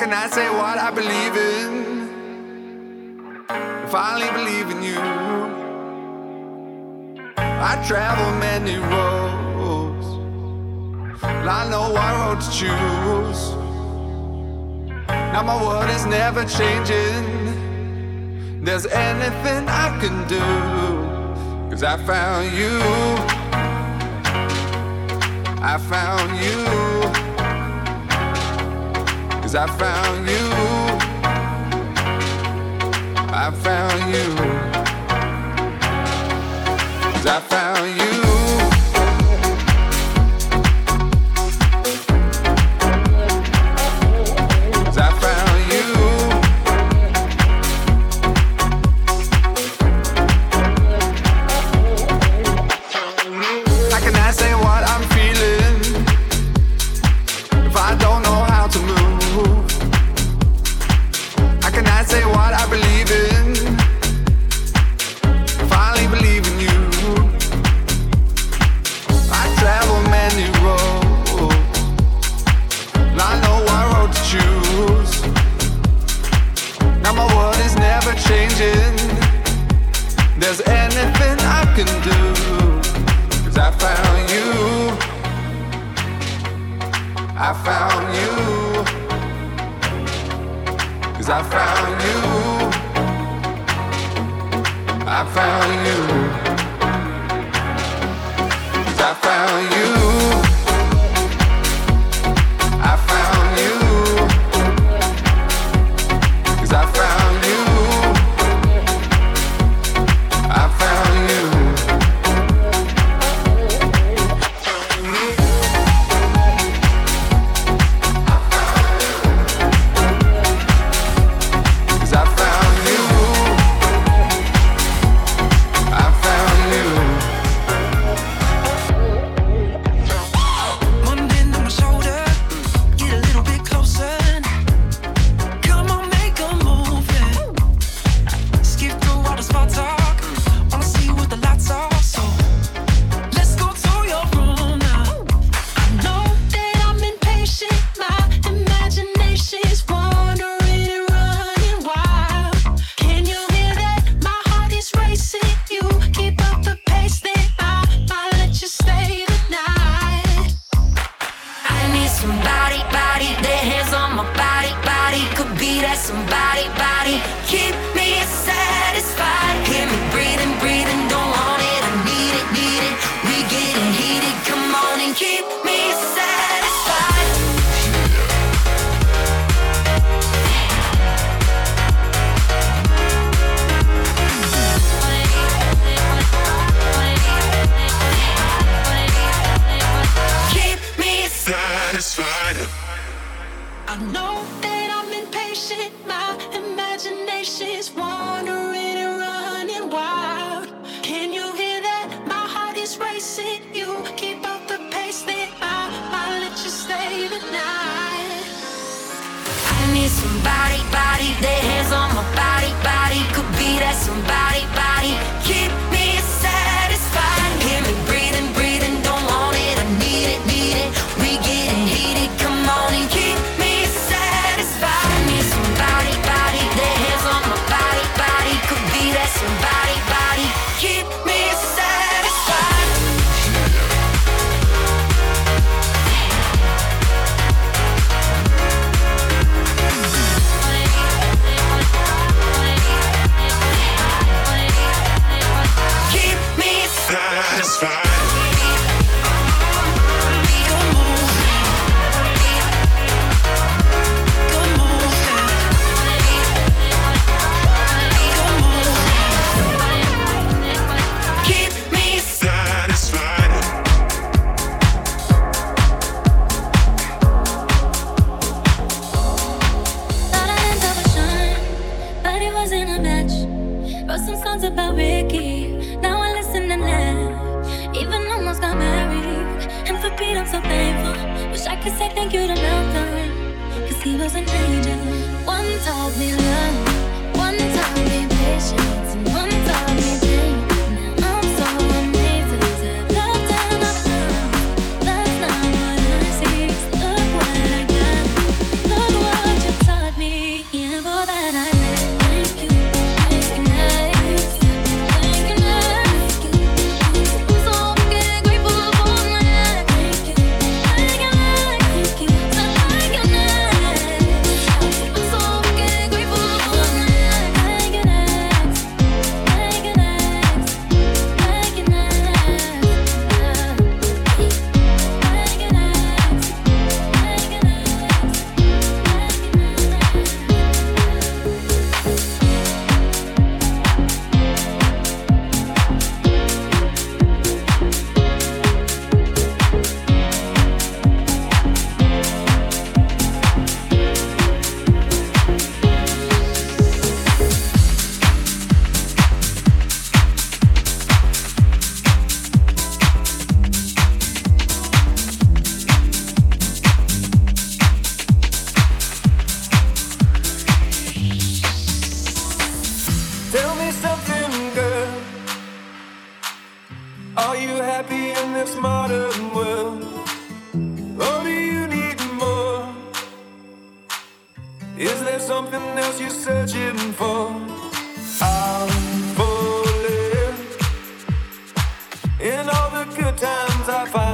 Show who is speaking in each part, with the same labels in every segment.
Speaker 1: cannot say what I believe in. I finally believe in you. I travel many roads, but I know what road to choose. Now my world is never changing. There's anything I can do, cause I found you. I found you. Cause I found you. I found you. Cause I found you.
Speaker 2: Let me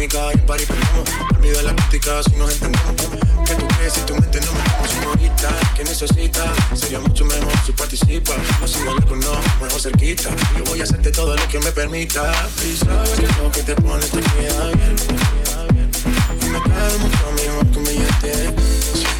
Speaker 3: química y party perdemos. Olvida la crítica si nos entendemos. ¿Qué tú crees si tu mente no me como señorita? ¿Qué necesita? Sería mucho mejor si participa. No sigo lejos, no, mejor cerquita. Yo voy a hacerte todo lo que me permita. Y sabes que lo que te pone te queda bien. Y me cae mucho mejor que un billete.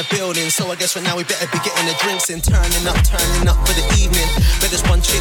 Speaker 4: the
Speaker 5: building. So I guess right now we better be getting the drinks and turning up, turning up for the evening. But there's one chick,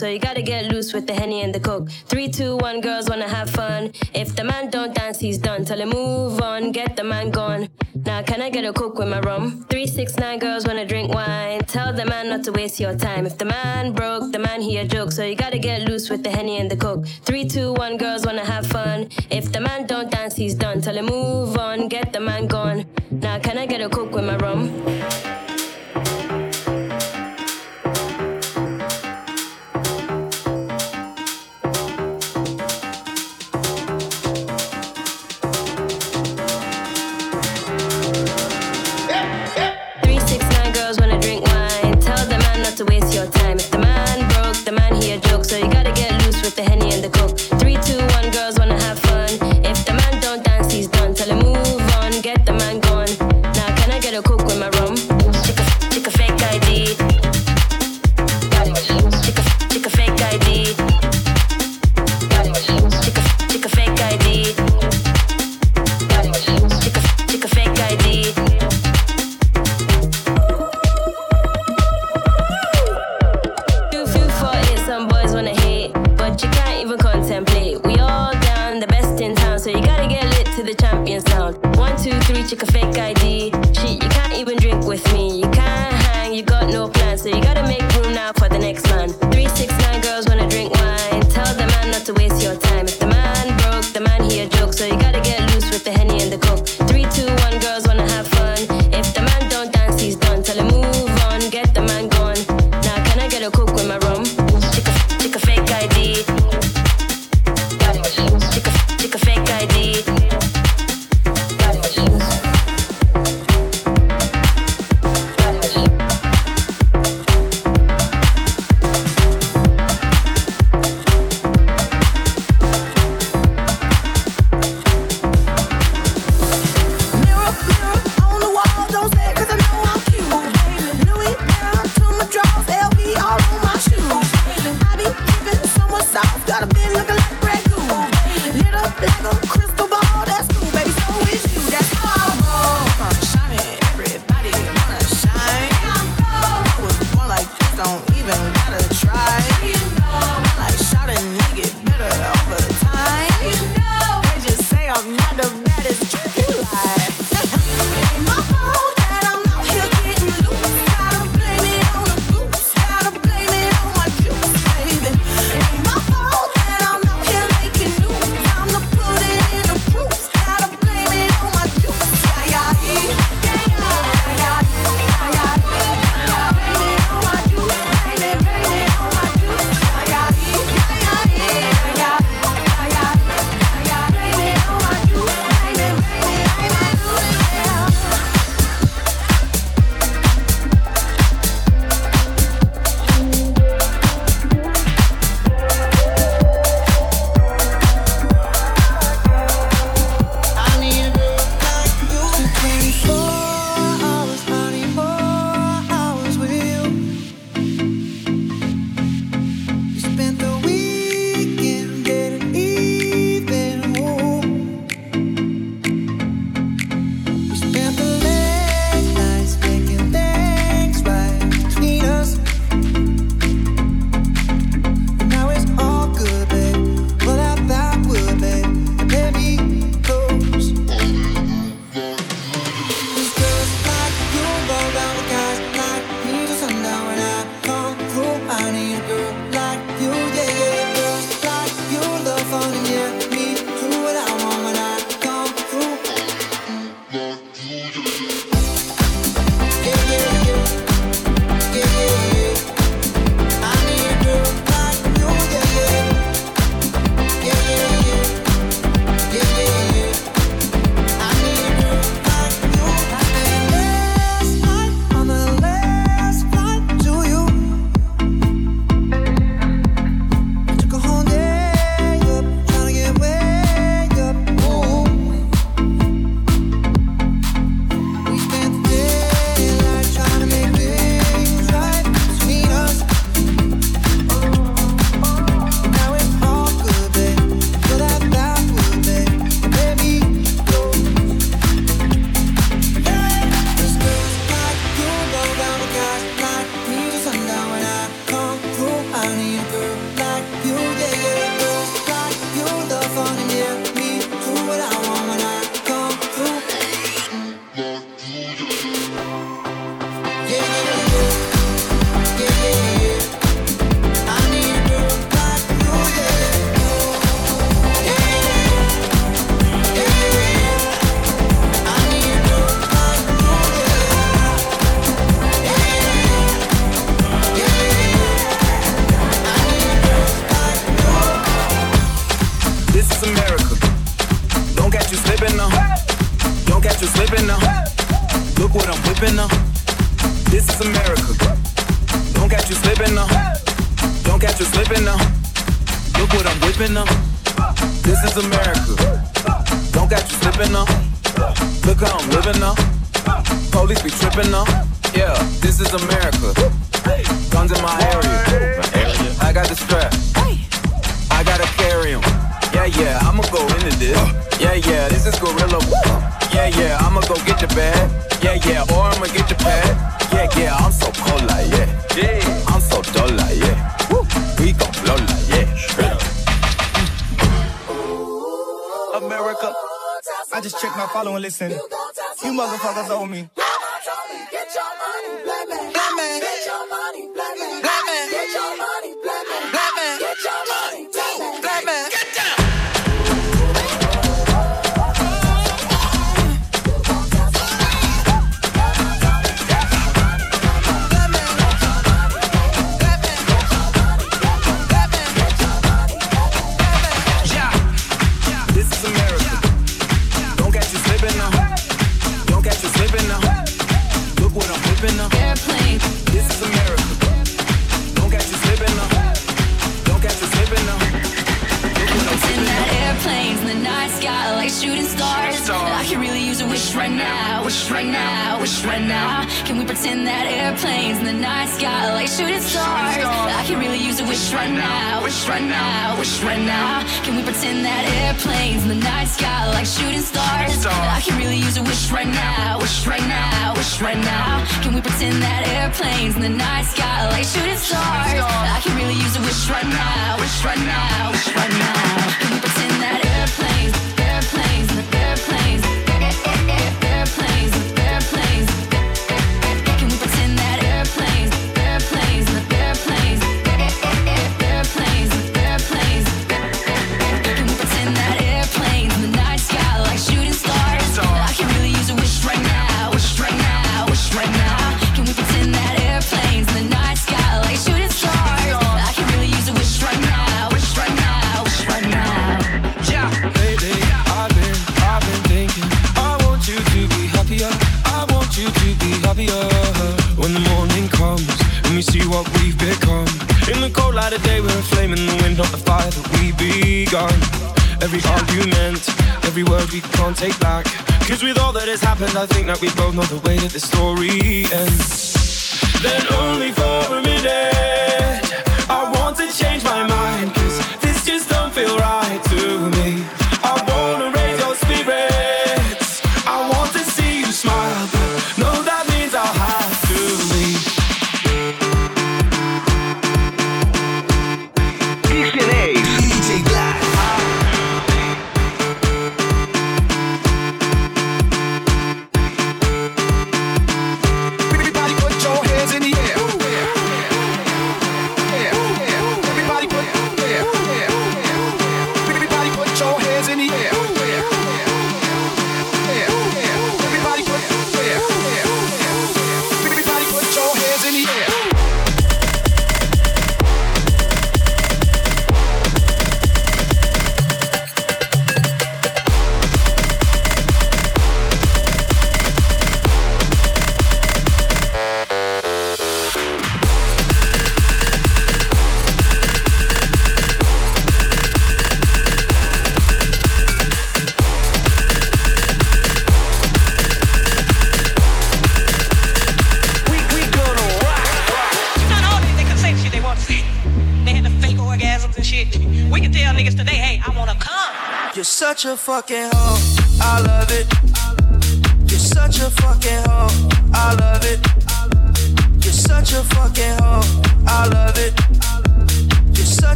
Speaker 6: so you gotta get loose with the henny and the coke. Three, two, one, girls wanna have fun. If the man don't dance, he's done. Tell him move on, get the man gone. Now can I get a coke with my rum? Three, six, nine, girls wanna drink wine. Tell the man not to waste your time. If the man broke, the man he a joke, so you gotta get loose with the henny and the coke. Three, two, one, girls wanna have fun. If the man don't dance, he's done. Tell him move on, get the man gone. Now can I get a coke with my rum?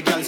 Speaker 6: Body can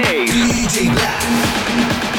Speaker 7: DJs. DJ Black.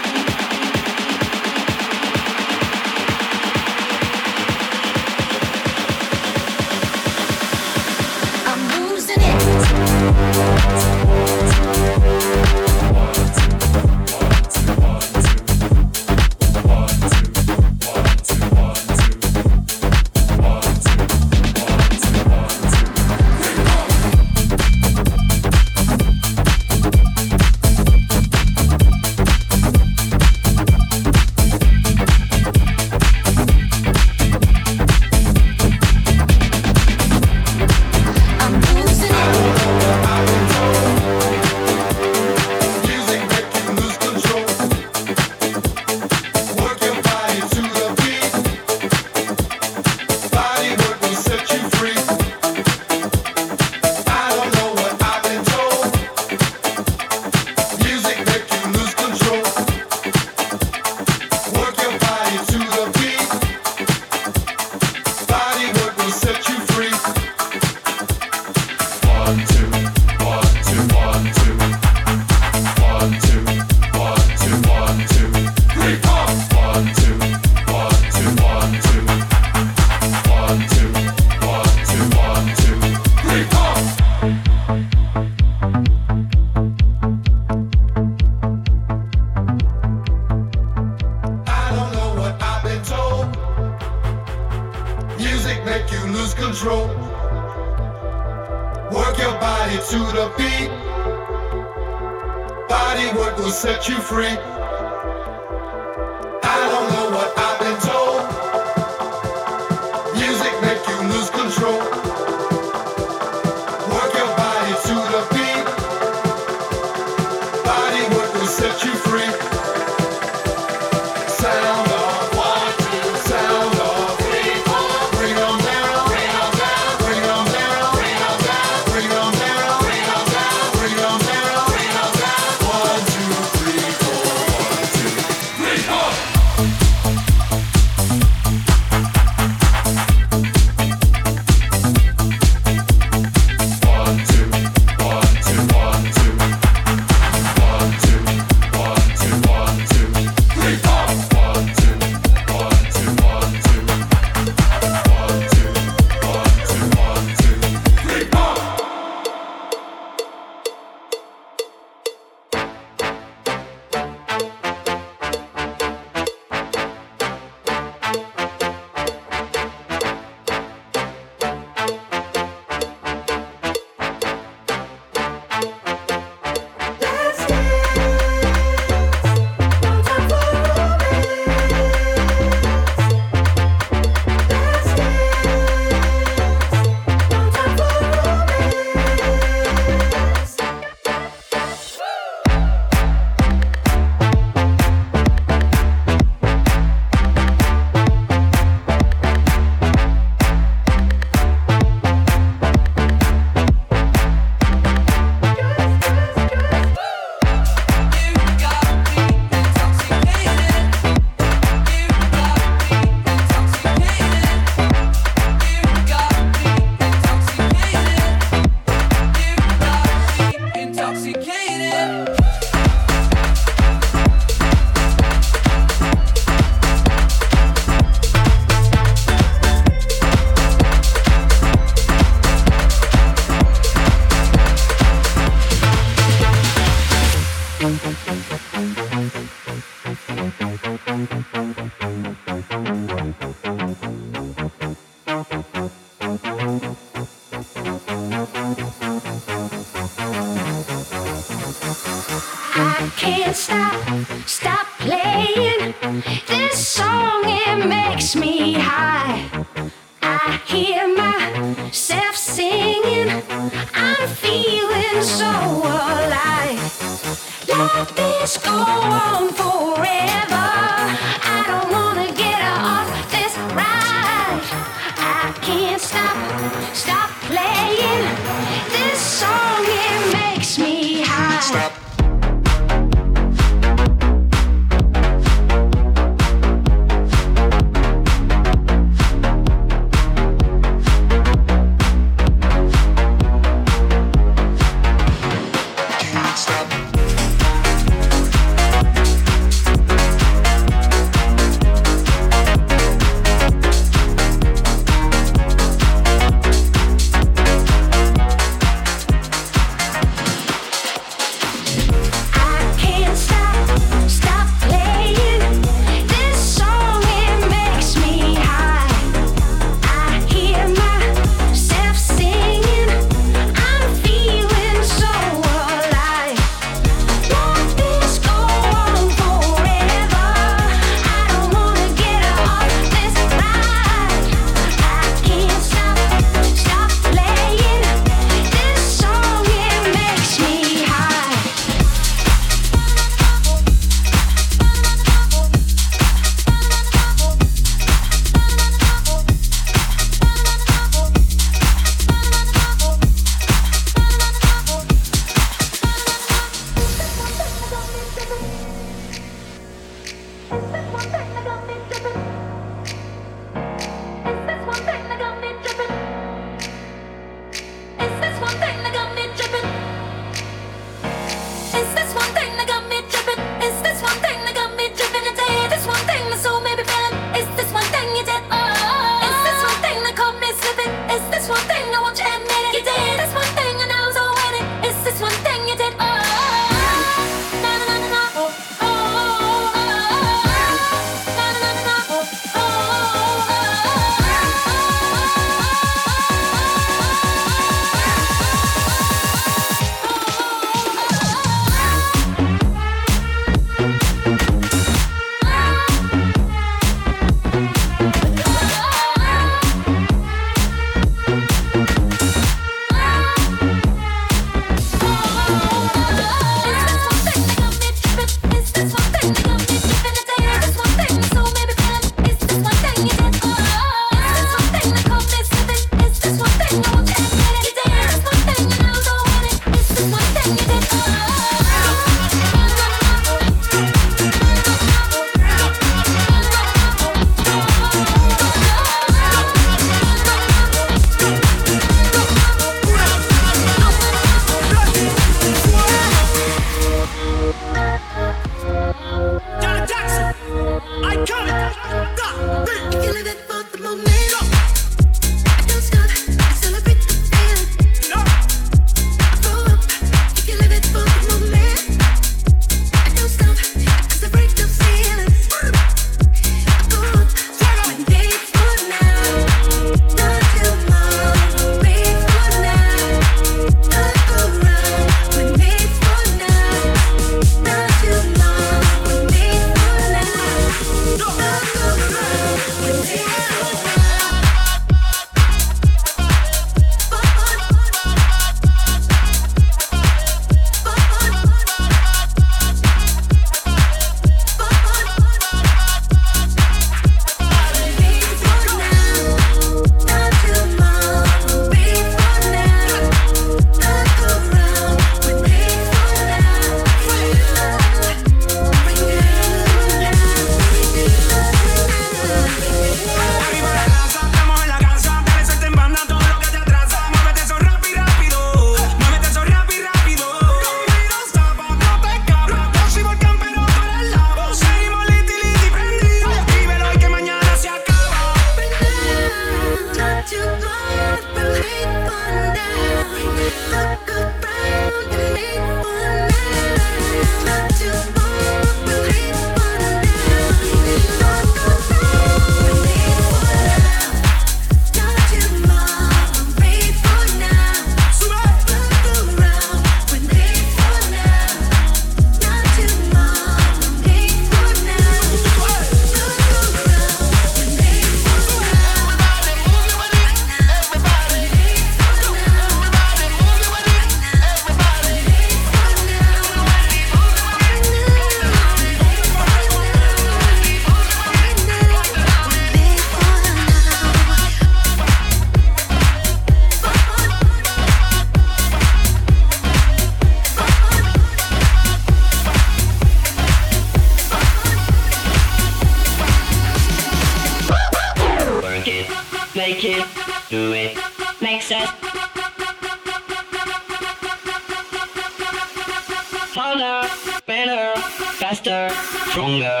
Speaker 7: Harder, better, faster, stronger.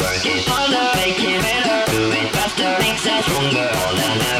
Speaker 7: Work it harder, make it better, do it faster, makes us stronger